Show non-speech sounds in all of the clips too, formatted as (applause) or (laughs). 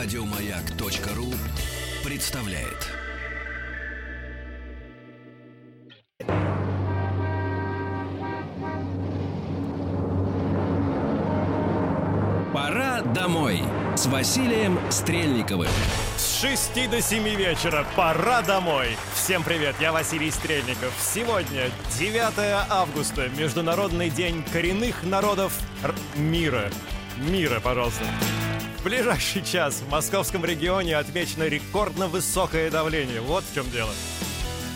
Радиомаяк.ру представляет. Пора домой с Василием Стрельниковым. С 6 до 7 вечера. Пора домой. Всем привет, я Василий Стрельников. Сегодня 9 августа, Международный день коренных народов мира. Мира. Пожалуйста. В ближайший час в московском регионе отмечено рекордно высокое давление. Вот в чем дело.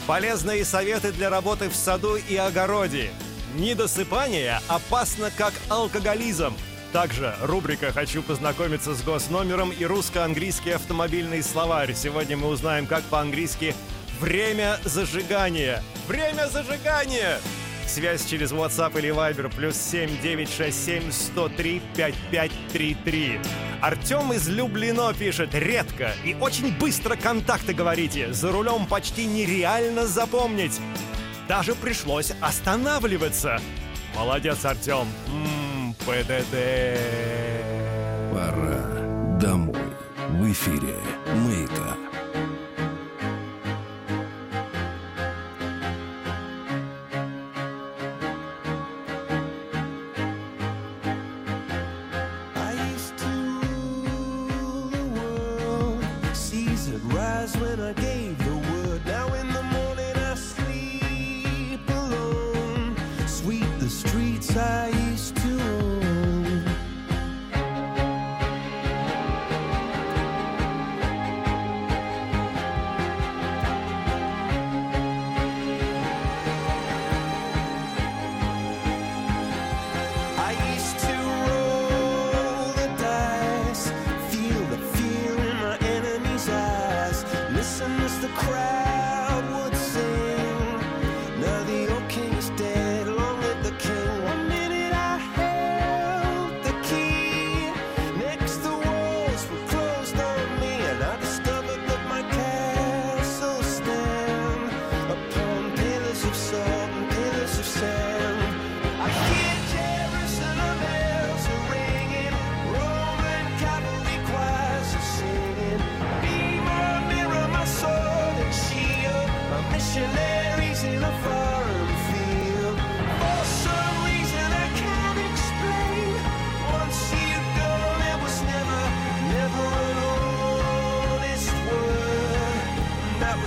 Полезные советы для работы в саду и огороде. Недосыпание опасно как алкоголизм. Также рубрика «Хочу познакомиться с госномером» и русско-английский автомобильный словарь. Сегодня мы узнаем, как по-английски «Время зажигания». Время зажигания! Связь через WhatsApp или Viber. Плюс 7 967 103 5533. Артем из Люблино пишет. Редко и очень быстро контакты говорите. За рулем почти нереально запомнить. Даже пришлось останавливаться. Молодец, Артем. Ммм, ПДД. Пора домой. В эфире «Мейкап».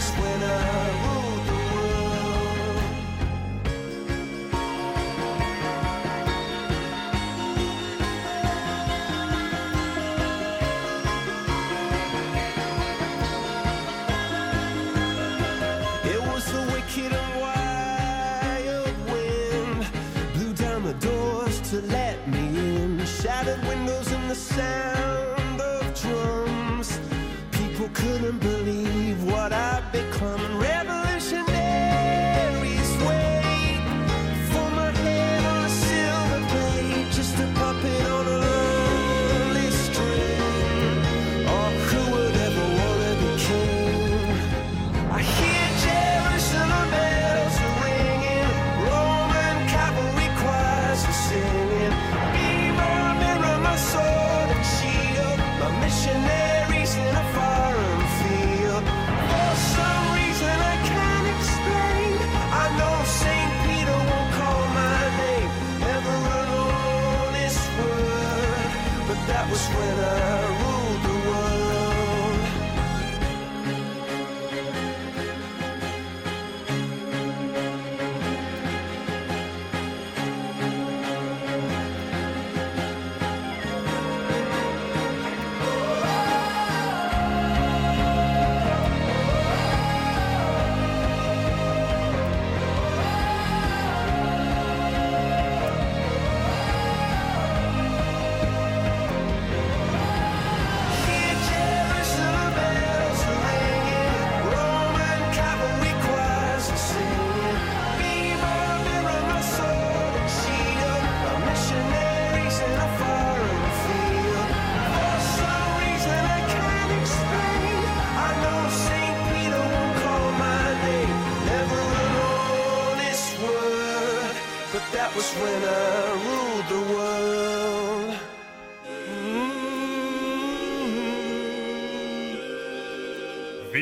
next winter.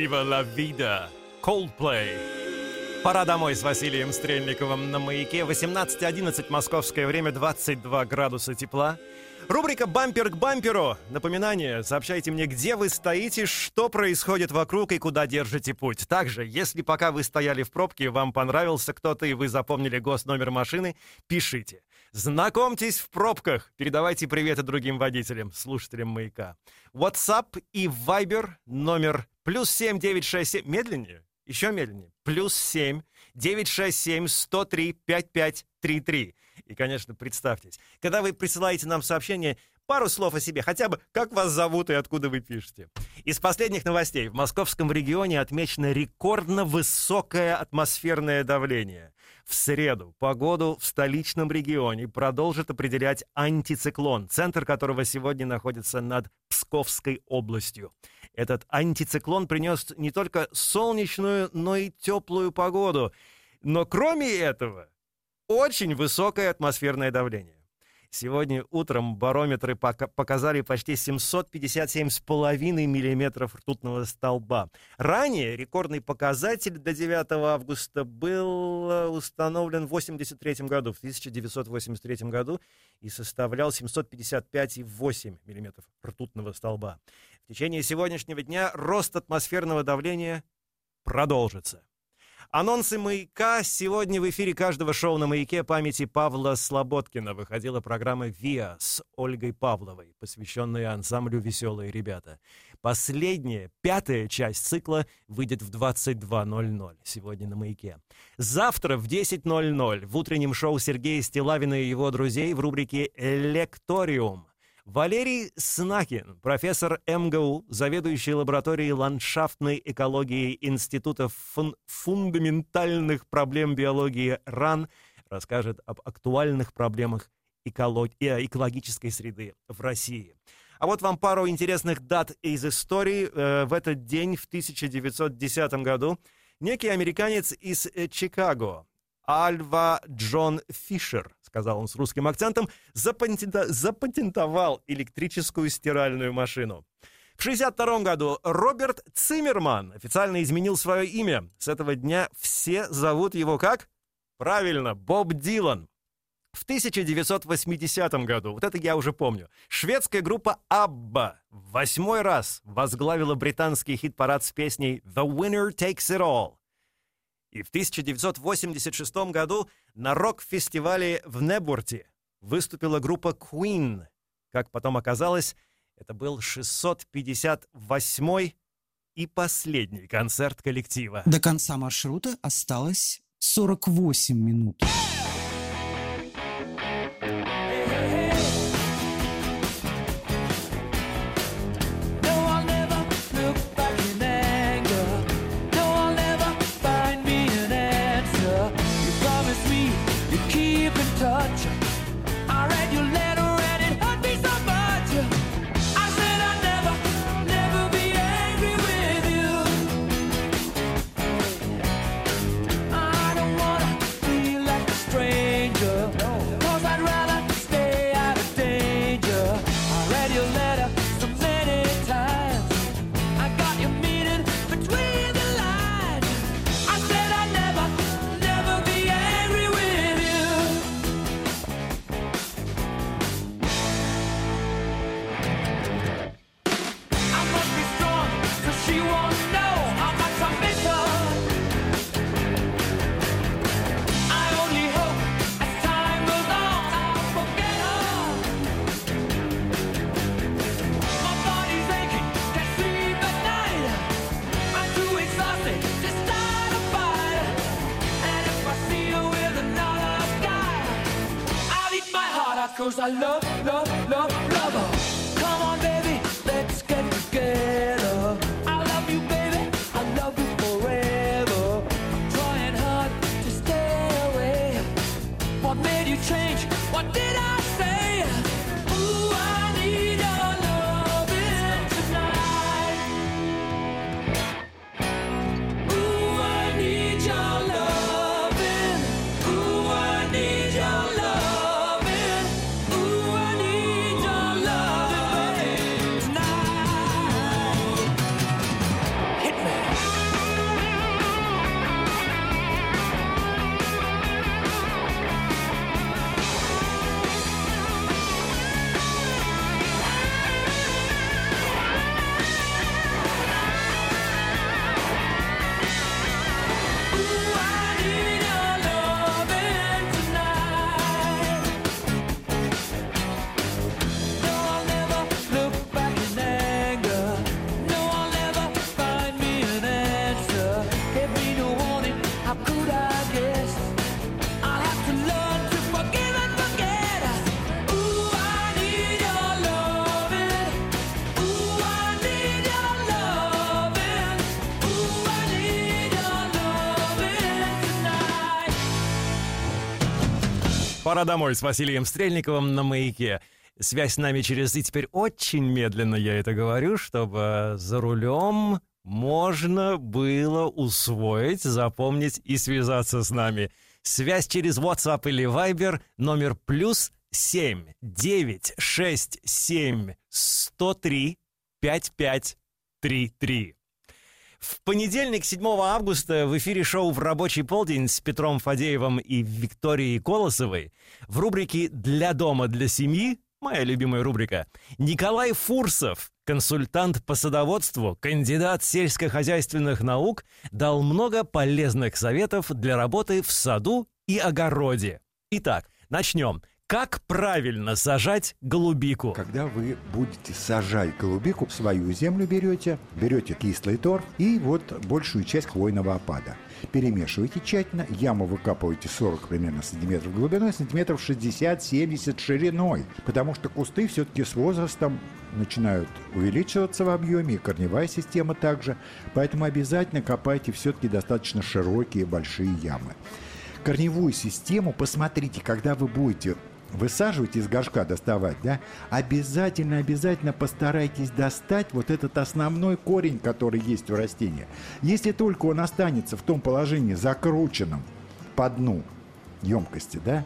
Viva la vida! Coldplay. Пора домой с Василием Стрельниковым на маяке. 18.11 московское время, 22 градуса тепла. Рубрика «Бампер к бамперу». Напоминание, сообщайте мне, где вы стоите, что происходит вокруг и куда держите путь. Также, если пока вы стояли в пробке, вам понравился кто-то и вы запомнили госномер машины, пишите. Знакомьтесь в пробках. Передавайте приветы другим водителям, слушателям «Маяка». WhatsApp и Viber номер плюс 7967... Медленнее? Еще медленнее. Плюс 7 967 103 5533. И, конечно, представьтесь, когда вы присылаете нам сообщение, пару слов о себе, хотя бы как вас зовут и откуда вы пишете. Из последних новостей. В московском регионе отмечено рекордно высокое атмосферное давление. В среду погоду в столичном регионе продолжит определять антициклон, центр которого сегодня находится над Псковской областью. Этот антициклон принес не только солнечную, но и теплую погоду. Но кроме этого, очень высокое атмосферное давление. Сегодня утром барометры пока показали почти 757,5 миллиметров ртутного столба. Ранее рекордный показатель до 9 августа был э, установлен в 1983 году, в 1983 году, и составлял 755,8 миллиметров ртутного столба. В течение сегодняшнего дня рост атмосферного давления продолжится. Анонсы «Маяка». Сегодня в эфире каждого шоу на «Маяке» памяти Павла Слободкина выходила программа «ВИА» с Ольгой Павловой, посвященная ансамблю «Веселые ребята». Последняя, пятая часть цикла выйдет в 22.00 сегодня на «Маяке». Завтра в 10.00 в утреннем шоу Сергея Стилавина и его друзей в рубрике «Электориум» Валерий Снакин, профессор МГУ, заведующий лабораторией ландшафтной экологии Института фун фундаментальных проблем биологии РАН, расскажет об актуальных проблемах эколог... Э, экологической среды в России. А вот вам пару интересных дат из истории. Э, в этот день, в 1910 году, некий американец из э, Чикаго, Альва Джон Фишер, сказал он с русским акцентом, запатентовал электрическую стиральную машину. В 1962 году Роберт Циммерман официально изменил свое имя. С этого дня все зовут его как? Правильно, Боб Дилан. В 1980 году, вот это я уже помню, шведская группа ABBA в восьмой раз возглавила британский хит-парад с песней «The Winner Takes It All». И в 1986 году на рок-фестивале в Небурте выступила группа Queen. Как потом оказалось, это был 658 и последний концерт коллектива. До конца маршрута осталось 48 минут. Домой с Василием Стрельниковым на маяке. Связь с нами через... И теперь очень медленно я это говорю, чтобы за рулем можно было усвоить, запомнить и связаться с нами. Связь через WhatsApp или Viber номер плюс 7 9 6 7 103 55 33. В понедельник, 7 августа, в эфире шоу «В рабочий полдень» с Петром Фадеевым и Викторией Колосовой в рубрике «Для дома, для семьи» моя любимая рубрика, Николай Фурсов, консультант по садоводству, кандидат сельскохозяйственных наук, дал много полезных советов для работы в саду и огороде. Итак, начнем. Как правильно сажать голубику? Когда вы будете сажать голубику, свою землю берете, берете кислый торф и вот большую часть хвойного опада. Перемешиваете тщательно, яму выкапываете 40 примерно сантиметров глубиной, сантиметров 60-70 шириной, потому что кусты все-таки с возрастом начинают увеличиваться в объеме, и корневая система также, поэтому обязательно копайте все-таки достаточно широкие большие ямы. Корневую систему посмотрите, когда вы будете высаживать из горшка доставать, да, обязательно, обязательно постарайтесь достать вот этот основной корень, который есть у растения. Если только он останется в том положении закрученном по дну емкости, да,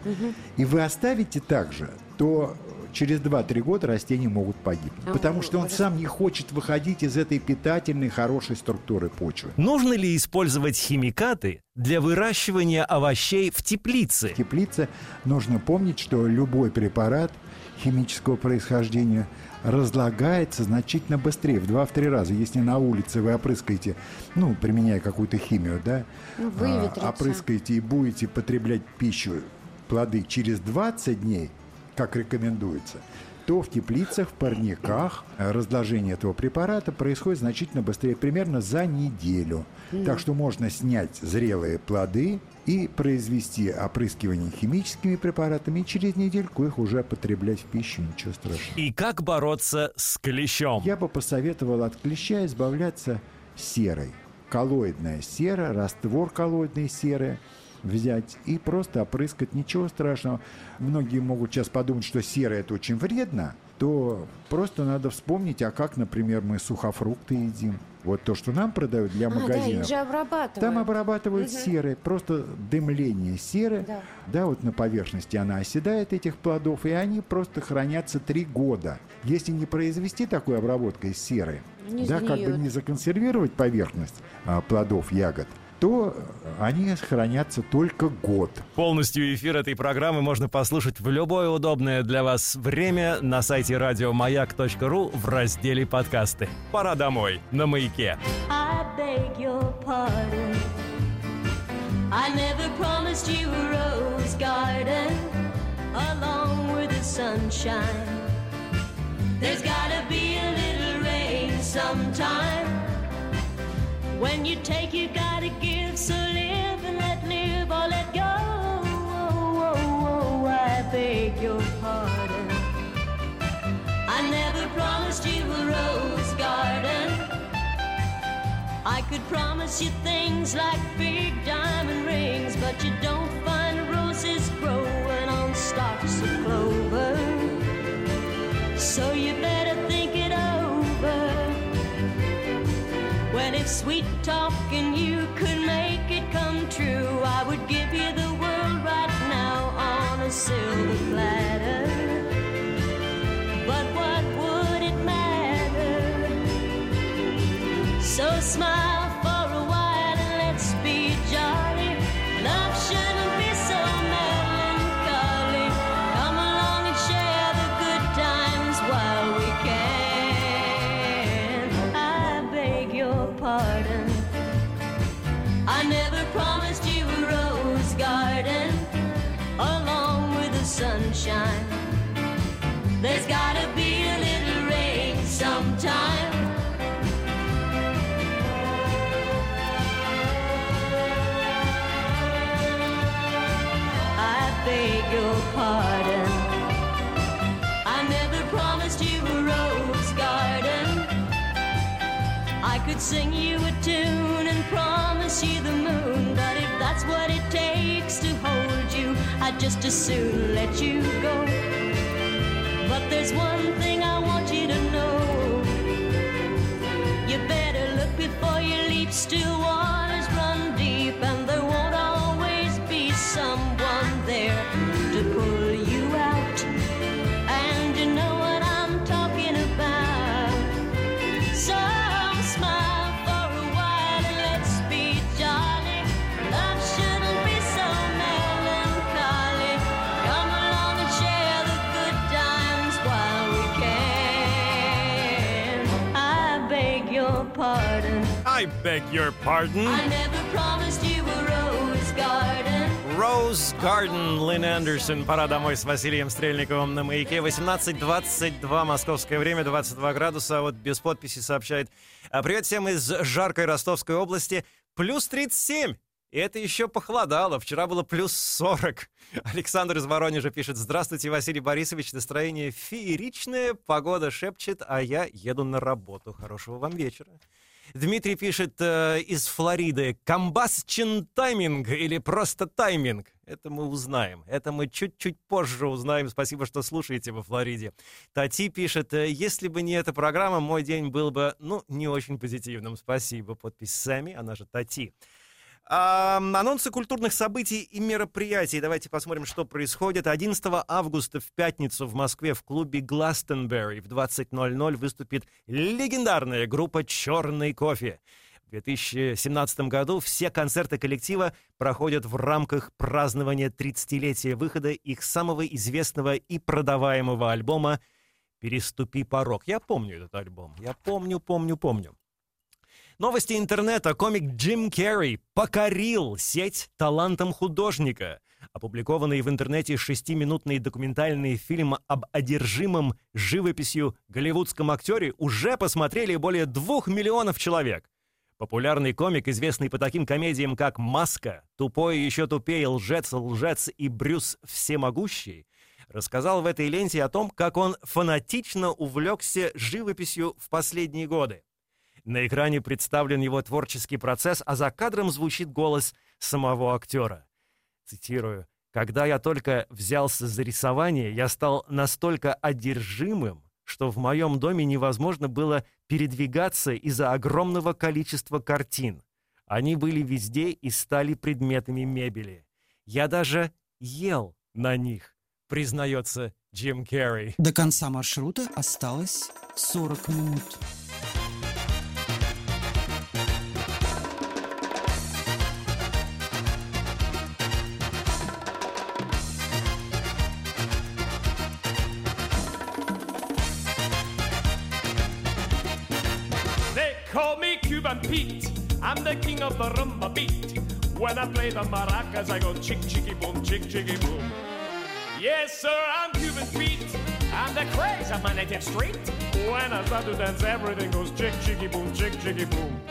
и вы оставите так же, то через 2-3 года растения могут погибнуть. потому что он сам не хочет выходить из этой питательной, хорошей структуры почвы. Нужно ли использовать химикаты для выращивания овощей в теплице? В теплице нужно помнить, что любой препарат химического происхождения разлагается значительно быстрее, в 2-3 раза. Если на улице вы опрыскаете, ну, применяя какую-то химию, да, Ну, а, выветрится. опрыскаете и будете потреблять пищу, плоды через 20 дней, как рекомендуется, то в теплицах, в парниках э, разложение этого препарата происходит значительно быстрее, примерно за неделю. Так что можно снять зрелые плоды и произвести опрыскивание химическими препаратами, и через недельку их уже потреблять в пищу, ничего страшного. И как бороться с клещом? Я бы посоветовал от клеща избавляться серой. Коллоидная сера, раствор коллоидной серы взять и просто опрыскать. Ничего страшного. Многие могут сейчас подумать, что сера это очень вредно, то просто надо вспомнить, а как, например, мы сухофрукты едим. Вот то, что нам продают для А, да, магазинов. их же обрабатывают. Там обрабатывают Мгм. серой, просто дымление серы, Да. да. вот на поверхности она оседает этих плодов, и они просто хранятся три года. Если не произвести такую обработкой серы, Не да, как бы сгниют. не законсервировать поверхность а, плодов, ягод, то они хранятся только год. Полностью эфир этой программы можно послушать в любое удобное для вас время на сайте радиомаяк.ру в разделе подкасты. Пора домой на маяке. I beg your pardon. I never promised you a rose garden along with the sunshine. There's gotta be a little rain sometime. When you take, you gotta give. So live and let live or let go. Oh, oh, oh, I beg your pardon. I never promised you a rose garden. I could promise you things like big diamond rings, but you don't sweet talking you could make it come true, I would give you the world right now on a silver platter. But what would it matter? So smile sometime. I beg your pardon. I never promised you a rose garden. I could sing you a tune and promise you the moon, but if that's what it takes to hold you, I'd just as soon let you go. But there's one thing I want you to know. keep still water. Beg your pardon. I never promised you a rose garden. Rose Garden, Лин Андерсон. Пора домой с Василием Стрельниковым на маяке. 18.22 московское время, 22 градуса. Вот без подписи сообщает. А Привет всем из жаркой Ростовской области. Плюс 37. И это еще похолодало. Вчера было плюс 40. Александр из Воронежа пишет. Здравствуйте, Василий Борисович. Настроение фееричное. Погода шепчет, а я еду на работу. Хорошего вам вечера. Дмитрий пишет э, из Флориды. Комбасчен тайминг или просто тайминг? Это мы узнаем. Это мы чуть-чуть позже узнаем. Спасибо, что слушаете во Флориде. Тати пишет. э, Если бы не эта программа, мой день был бы, ну, не очень позитивным. Спасибо. Подпись Сами, она же Тати. А, анонсы культурных событий и мероприятий. Давайте посмотрим, что происходит. 11 августа в пятницу в Москве в клубе Гластенберри в 20.00 выступит легендарная группа «Черный кофе». В 2017 году все концерты коллектива проходят в рамках празднования 30-летия выхода их самого известного и продаваемого альбома «Переступи порог». Я помню этот альбом. Я помню, помню, помню. Новости интернета. Комик Джим Керри покорил сеть талантом художника. Опубликованный в интернете шестиминутный документальный фильм об одержимом живописью голливудском актере уже посмотрели более двух миллионов человек. Популярный комик, известный по таким комедиям, как «Маска», «Тупой еще тупее», «Лжец», «Лжец» и «Брюс Всемогущий», рассказал в этой ленте о том, как он фанатично увлекся живописью в последние годы. На экране представлен его творческий процесс, а за кадром звучит голос самого актера. Цитирую. «Когда я только взялся за рисование, я стал настолько одержимым, что в моем доме невозможно было передвигаться из-за огромного количества картин. Они были везде и стали предметами мебели. Я даже ел на них», признается Джим Керри. До конца маршрута осталось 40 минут. The king of the rumba beat. When I play the maracas, I go chick chicky boom, chick chicky boom. Yes, sir, I'm Cuban Pete. I'm the craze of my native street. When I start to dance, everything goes chick chicky boom, chick chicky boom.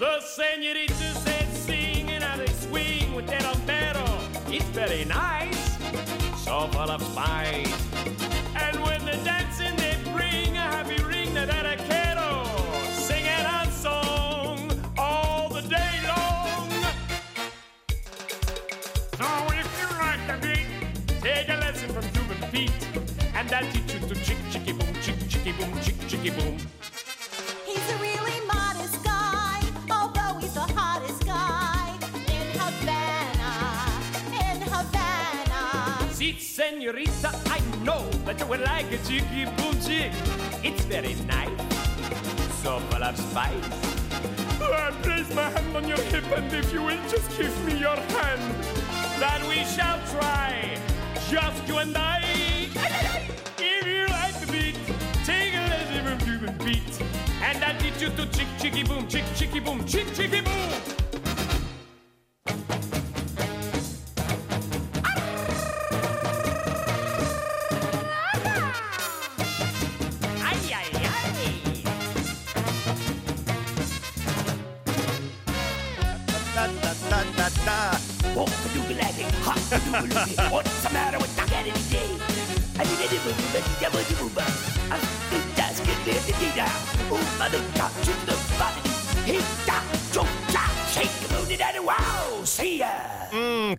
The senoritas said sing and how they swing with their umbero. It's very nice, so full of spice. And when the dancing they bring a happy ring that a kettle, chicky boom, chick chicky boom. He's a really modest guy, although he's the hottest guy in Havana, in Havana. See, senorita, I know that you would like a chicky boom chick. It's very nice, so full of spice. I place my hand on your hip, and if you will just give me your hand, then we shall try, just you and I. from and I'll teach you to chick chicky boom, chick chicky boom, chick chicky boom.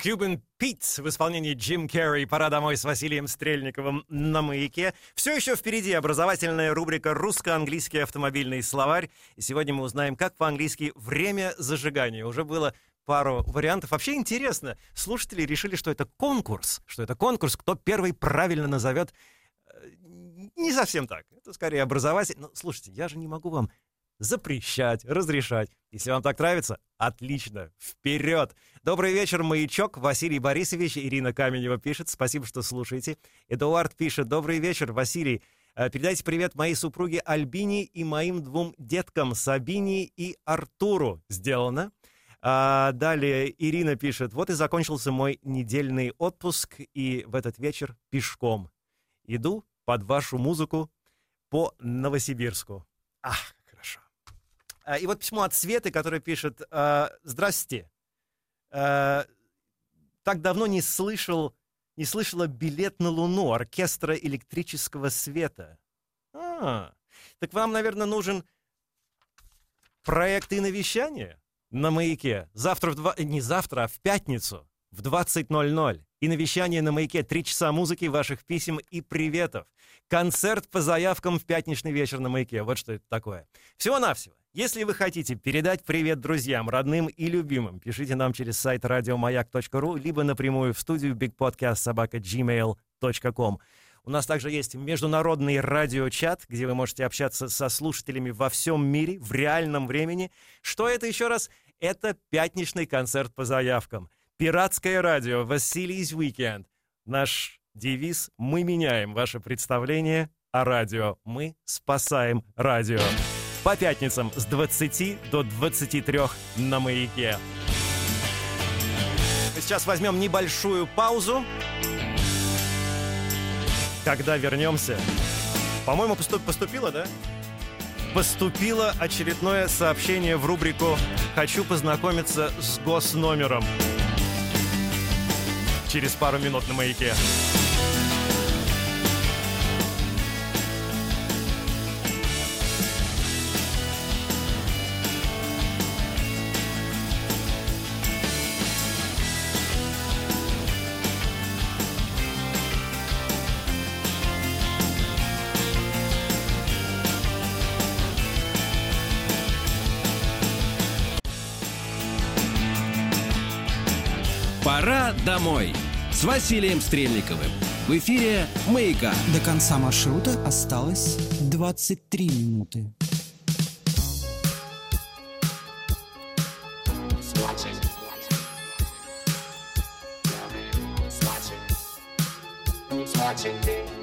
Cuban Pete в исполнении Джим Керри «Пора домой» с Василием Стрельниковым на маяке. Все еще впереди образовательная рубрика «Русско-английский автомобильный словарь». И сегодня мы узнаем, как по-английски «время зажигания». Уже было пару вариантов. Вообще интересно, слушатели решили, что это конкурс, что это конкурс, кто первый правильно назовет. Э, Не совсем так. Это скорее образователь. Но слушайте, я же не могу вам запрещать, разрешать. Если вам так нравится, отлично, вперед! Добрый вечер, маячок. Василий Борисович, Ирина Каменева пишет. Спасибо, что слушаете. Эдуард пишет. Добрый вечер, Василий. Э, Передайте привет моей супруге Альбине и моим двум деткам Сабине и Артуру. Сделано. А, далее Ирина пишет. Вот и закончился мой недельный отпуск, и в этот вечер пешком. Иду под вашу музыку по Новосибирску. Ах, И вот письмо от Светы, которая пишет а, «Здрасте. А, Так давно не слышал, не слышала «Билет на Луну» оркестра электрического света». А, так вам, наверное, нужен проект и навещание на «Маяке». Завтра в два... Не завтра, а в пятницу в 20.00. И навещание на «Маяке». Три часа музыки, ваших писем и приветов. Концерт по заявкам в пятничный вечер на «Маяке». Вот что это такое. Всего-навсего. Если вы хотите передать привет друзьям, родным и любимым, пишите нам через сайт радиомаяк.ру, либо напрямую в студию bigpodcast.gmail.com. У нас также есть международный радиочат, где вы можете общаться со слушателями во всем мире в реальном времени. Что это еще раз? Это пятничный концерт по заявкам. Пиратское радио «Василий's Weekend». Наш девиз «Мы меняем ваше представление о радио. Мы спасаем радио». По пятницам с 20 до 23 на «Маяке». Сейчас возьмем небольшую паузу. Когда вернемся... По-моему, поступ- поступило, да? Поступило очередное сообщение в рубрику «Хочу познакомиться с госномером». Через пару минут на «Маяке». Домой с Василием Стрельниковым. В эфире «Маяка». До конца маршрута осталось 23 минуты. I'm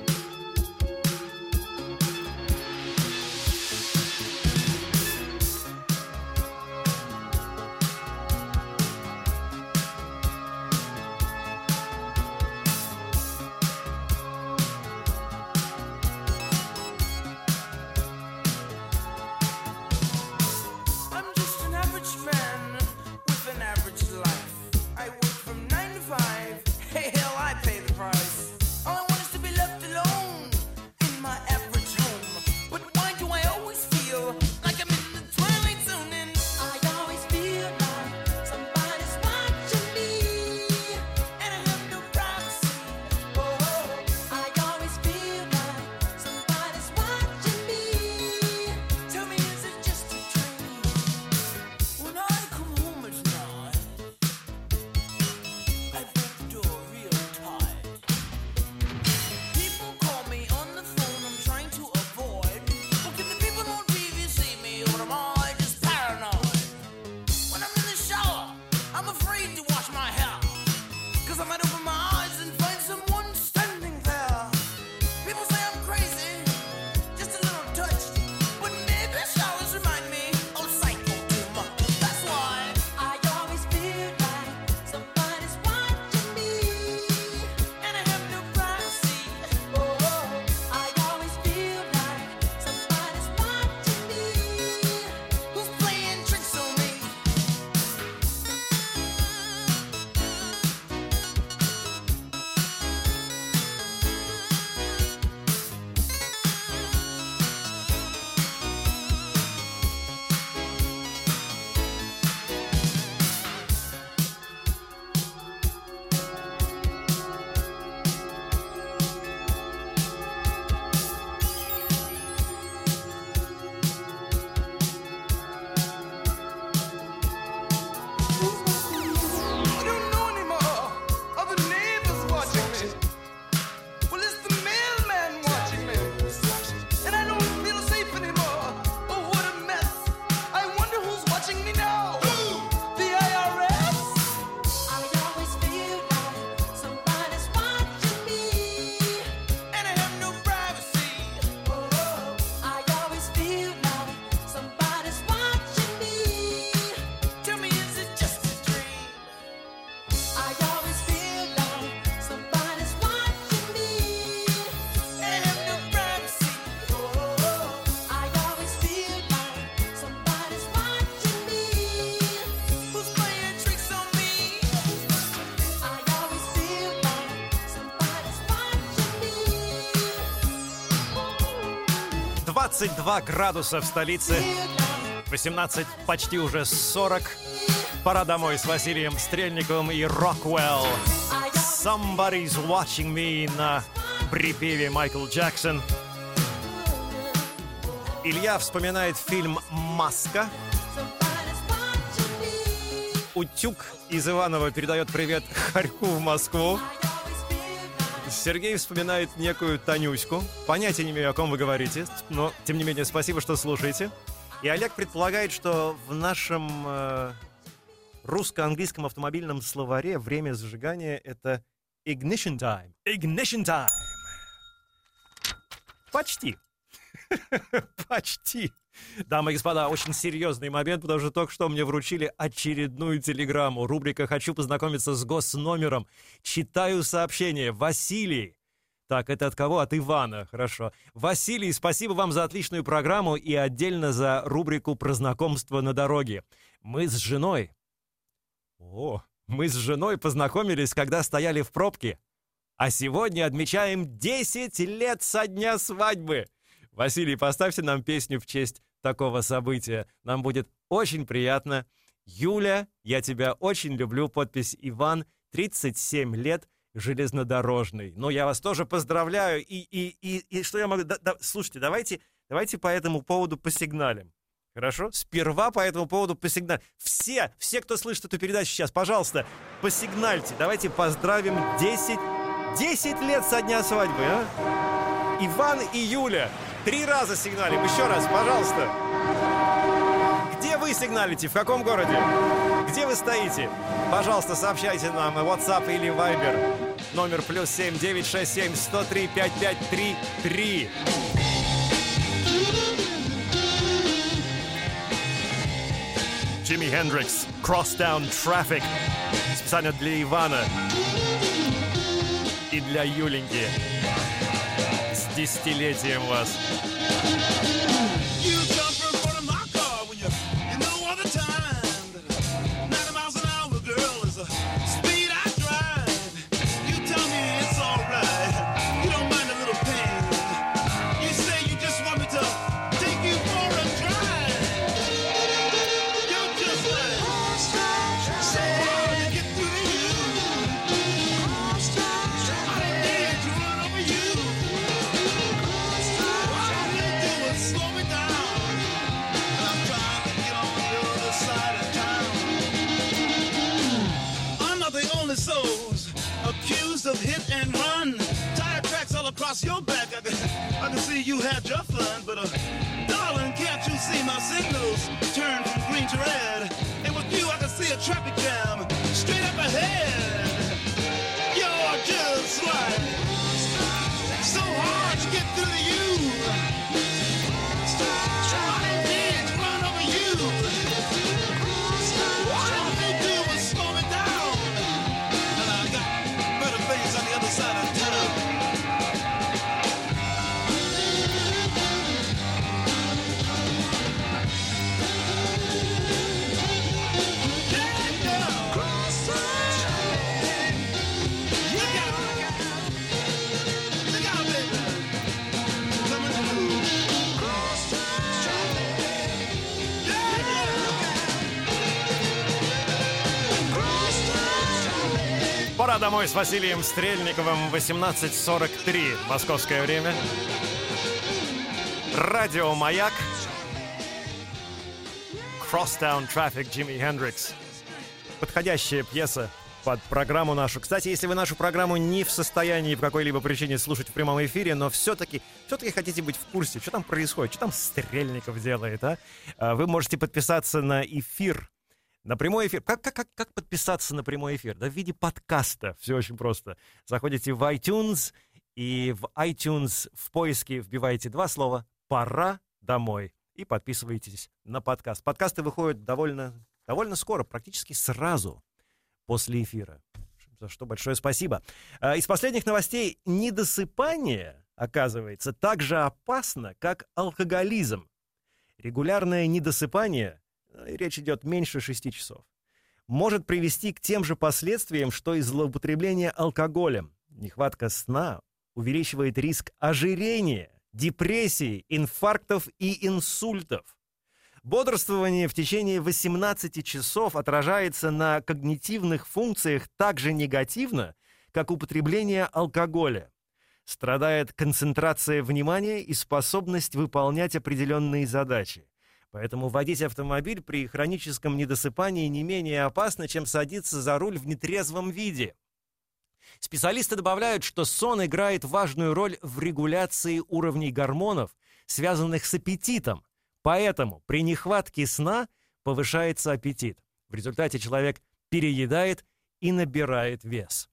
22 градуса в столице. 18, почти уже 40. Пора домой с Василием Стрельниковым и Роквелл. Somebody's watching me на припеве Майкл Джексон. Илья вспоминает фильм «Маска». Утюг из Иванова передает привет Харьку в Москву. Сергей вспоминает некую Танюську. Понятия не имею, о ком вы говорите, но, тем не менее, спасибо, что слушаете. И Олег предполагает, что в нашем э, русско-английском автомобильном словаре время зажигания — это ignition time. Ignition time. Почти. (laughs) Почти. Дамы и господа, очень серьезный момент, потому что только что мне вручили очередную телеграмму. Рубрика «Хочу познакомиться с госномером». Читаю сообщение. Василий. Так, это от кого? От Ивана. Хорошо. Василий, спасибо вам за отличную программу и отдельно за рубрику про знакомство на дороге. Мы с женой... О, мы с женой познакомились, когда стояли в пробке. А сегодня отмечаем 10 лет со дня свадьбы. Василий, поставьте нам песню в честь такого события. Нам будет очень приятно. Юля, я тебя очень люблю. Подпись Иван, 37 лет, железнодорожный. Ну, я вас тоже поздравляю. И, и, и, и что я могу... да- да- слушайте, давайте, давайте по этому поводу посигналим. Хорошо? Сперва по этому поводу посигналим. Все, все, кто слышит эту передачу сейчас, пожалуйста, посигнальте. Давайте поздравим 10, 10 лет со дня свадьбы, а? Иван и Юля. Три раза сигналим. Еще раз, пожалуйста. Где вы сигналите? В каком городе? Где вы стоите? Пожалуйста, сообщайте нам на WhatsApp или Viber. Номер плюс 7 967 103 5533. Джимми Хендрикс, Crosstown Traffic. Специально для Ивана и для Юленьки. Десятилетием вас. Домой с Василием Стрельниковым. 18.43 московское время. Радио «Маяк». Crosstown Traffic Джимми Хендрикс. Подходящая пьеса под программу нашу. Кстати, если вы нашу программу не в состоянии по какой-либо причине слушать в прямом эфире, но все-таки все-таки хотите быть в курсе, что там происходит, что там Стрельников делает, а? А, Вы можете подписаться на эфир на прямой эфир. Как, как, как, как подписаться на прямой эфир? Да, в виде подкаста. Все очень просто. Заходите в iTunes и в iTunes в поиске вбиваете два слова «Пора домой» и подписываетесь на подкаст. Подкасты выходят довольно, довольно скоро, практически сразу после эфира. За что большое спасибо. А, Из последних новостей недосыпание, оказывается, так же опасно, как алкоголизм. Регулярное недосыпание, речь идет меньше 6 часов, может привести к тем же последствиям, что и злоупотребление алкоголем. Нехватка сна увеличивает риск ожирения, депрессий, инфарктов и инсультов. Бодрствование в течение 18 часов отражается на когнитивных функциях так же негативно, как употребление алкоголя. Страдает концентрация внимания и способность выполнять определенные задачи. Поэтому водить автомобиль при хроническом недосыпании не менее опасно, чем садиться за руль в нетрезвом виде. Специалисты добавляют, что сон играет важную роль в регуляции уровней гормонов, связанных с аппетитом. Поэтому при нехватке сна повышается аппетит. В результате человек переедает и набирает вес.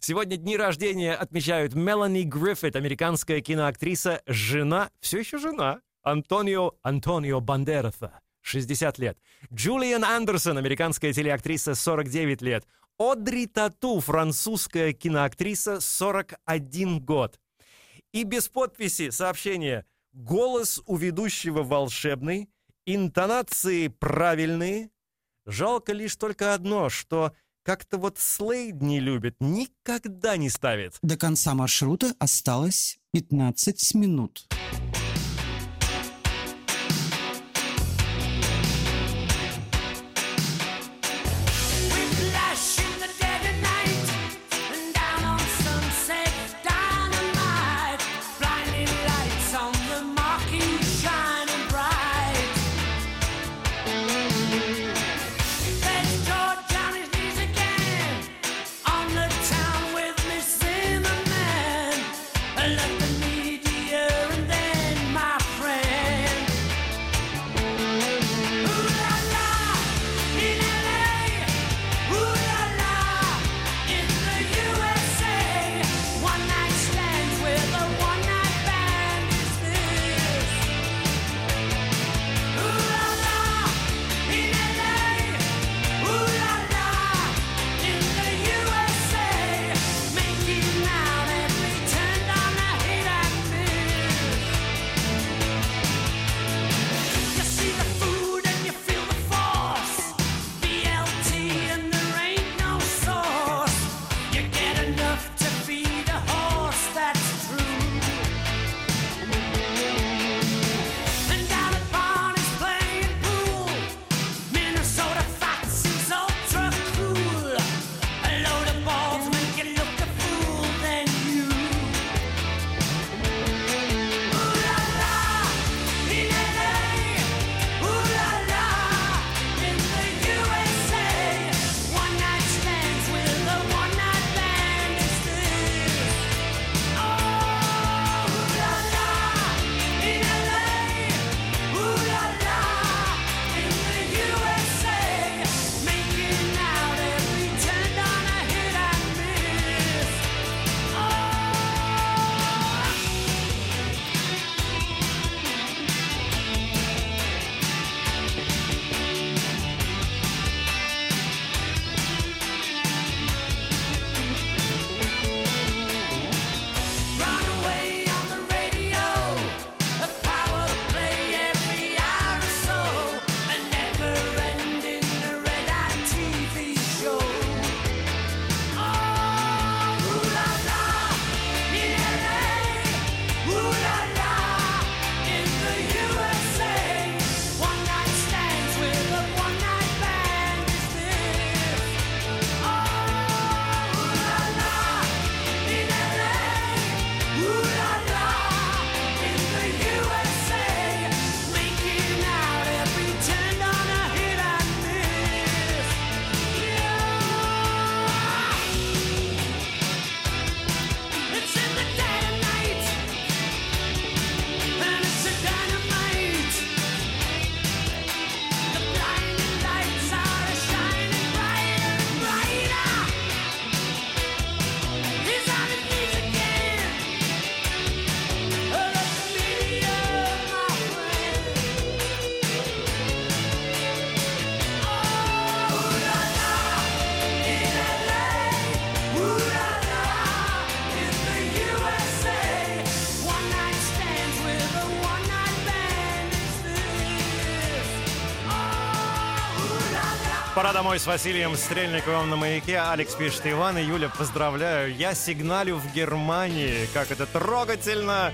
Сегодня дни рождения отмечают Мелани Гриффит, американская киноактриса, жена, все еще жена, Антонио Антонио Бандераса, 60 лет. Джулиан Андерсон, американская телеактриса, 49 лет. Одри Тату, французская киноактриса, 41 год. И без подписи сообщение «Голос у ведущего волшебный, интонации правильные». Жалко лишь только одно, что как-то вот Слейд не любит, никогда не ставит. До конца маршрута осталось 15 минут. Пора домой с Василием Стрельниковым на маяке. Алекс пишет, Иван и Юля, поздравляю. Я сигналю в Германии. Как это трогательно.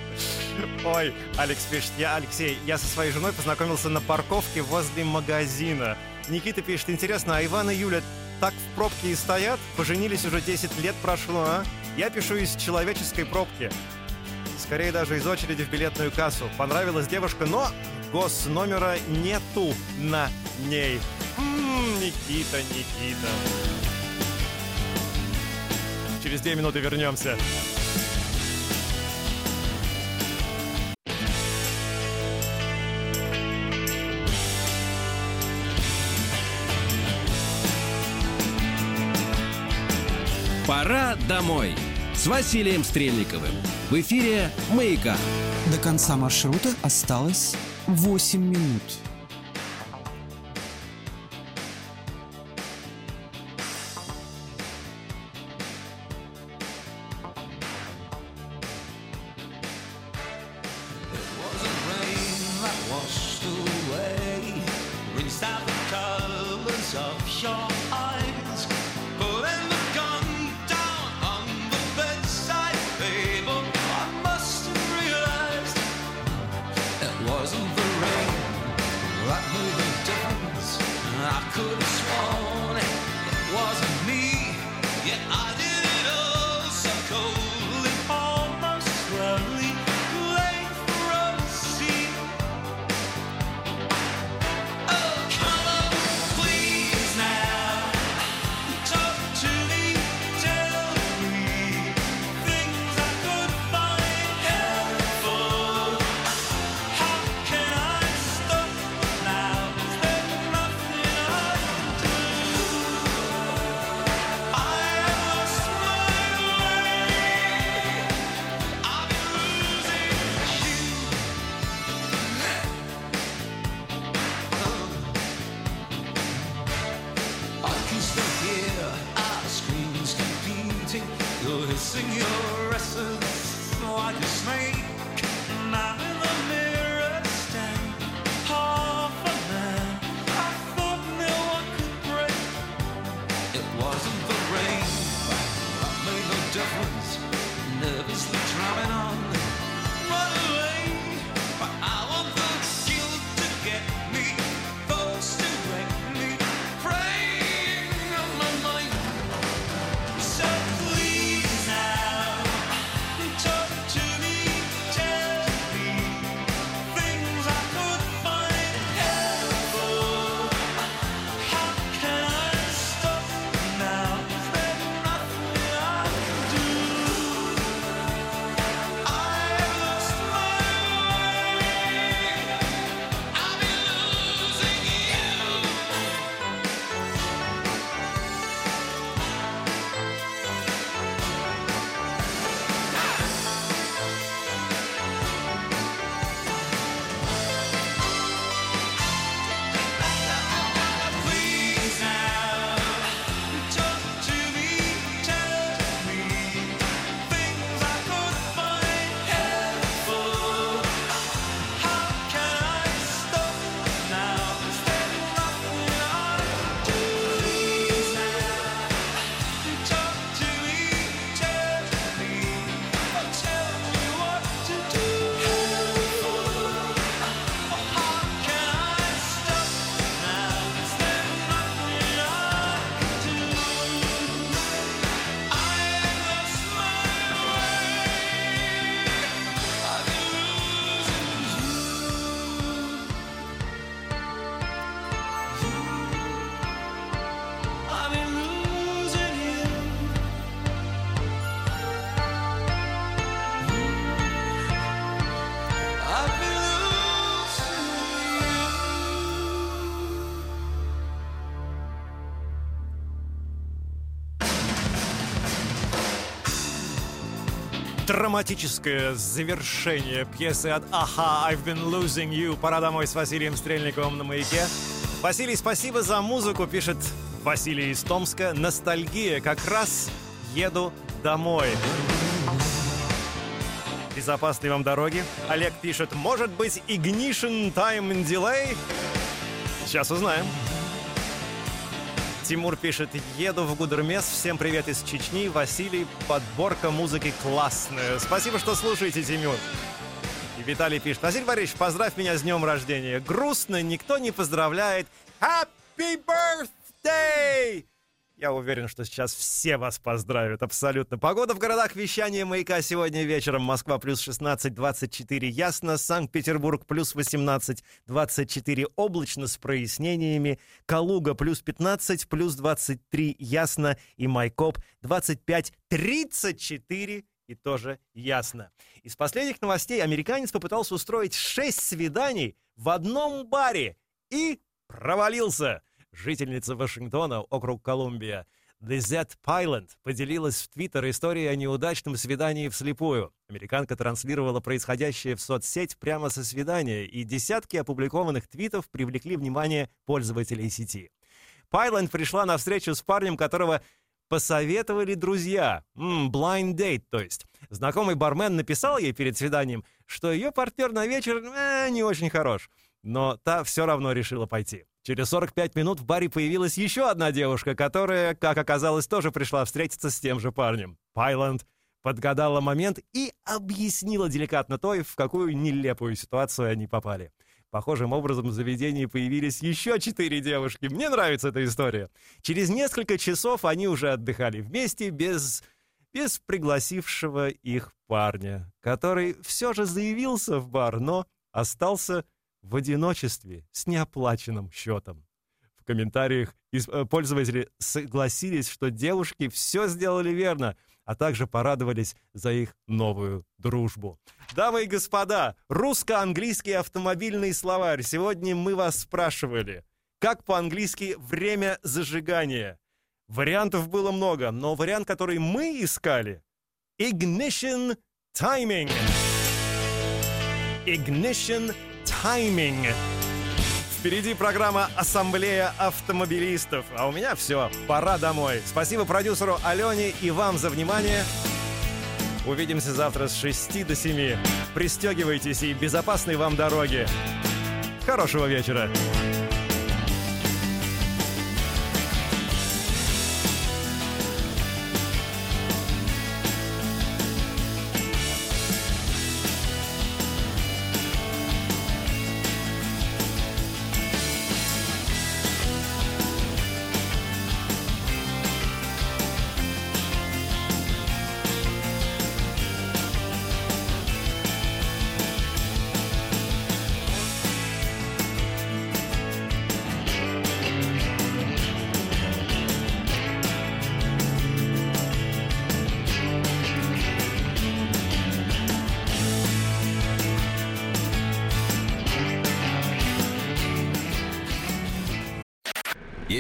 Ой, Алекс пишет, я, Алексей, я со своей женой познакомился на парковке возле магазина. Никита пишет, интересно, а Иван и Юля так в пробке и стоят? Поженились уже 10 лет прошло, а? Я пишу из человеческой пробки. Скорее даже из очереди в билетную кассу. Понравилась девушка, но госномера нету на ней. Никита, Никита. Через две минуты вернемся. Пора домой с Василием Стрельниковым. В эфире «Маяка». До конца маршрута осталось 8 минут. Драматическое завершение пьесы от Аха «I've been losing you». Пора домой с Василием Стрельниковым на маяке. Василий, спасибо за музыку, пишет Василий из Томска. Ностальгия, как раз еду домой. Безопасной вам дороги. Олег пишет, может быть, ignition time delay? Сейчас узнаем. Тимур пишет, еду в Гудермес, всем привет из Чечни, Василий, подборка музыки классная. Спасибо, что слушаете, Тимур. И Виталий пишет, Василий Борисович, поздравь меня с днем рождения. Грустно, никто не поздравляет. Happy birthday! Я уверен, что сейчас все вас поздравят, абсолютно. Погода в городах вещания маяка сегодня вечером. Москва плюс 16, 24 ясно. Санкт-Петербург плюс 18, 24 облачно с прояснениями. Калуга плюс 15, плюс 23 ясно. И Майкоп 25, 34 и тоже ясно. Из последних новостей американец попытался устроить 6 свиданий в одном баре и провалился. Жительница Вашингтона, округ Колумбия, Lizette Pyland поделилась в Твиттер историей о неудачном свидании вслепую. Американка транслировала происходящее в соцсеть прямо со свидания, и десятки опубликованных твитов привлекли внимание пользователей сети. Пайленд пришла на встречу с парнем, которого посоветовали друзья. М, blind date, то есть. Знакомый бармен написал ей перед свиданием, что ее партнер на вечер э, не очень хорош. Но та все равно решила пойти. Через 45 минут в баре появилась еще одна девушка, которая, как оказалось, тоже пришла встретиться с тем же парнем. Пайленд подгадала момент и объяснила деликатно то, в какую нелепую ситуацию они попали. Похожим образом в заведении появились еще четыре девушки. Мне нравится эта история. Через несколько часов они уже отдыхали вместе без, без пригласившего их парня, который все же заявился в бар, но остался в одиночестве с неоплаченным счетом. В комментариях э, пользователи согласились, что девушки все сделали верно, а также порадовались за их новую дружбу. Дамы и господа, русско-английский автомобильный словарь. Сегодня мы вас спрашивали, как по-английски время зажигания? Вариантов было много, но вариант, который мы искали — ignition timing. Ignition timing. Впереди программа «Ассамблея автомобилистов». А у меня все, пора домой. Спасибо продюсеру Алене и вам за внимание. Увидимся завтра с 6 до 7. Пристегивайтесь и безопасной вам дороги. Хорошего вечера.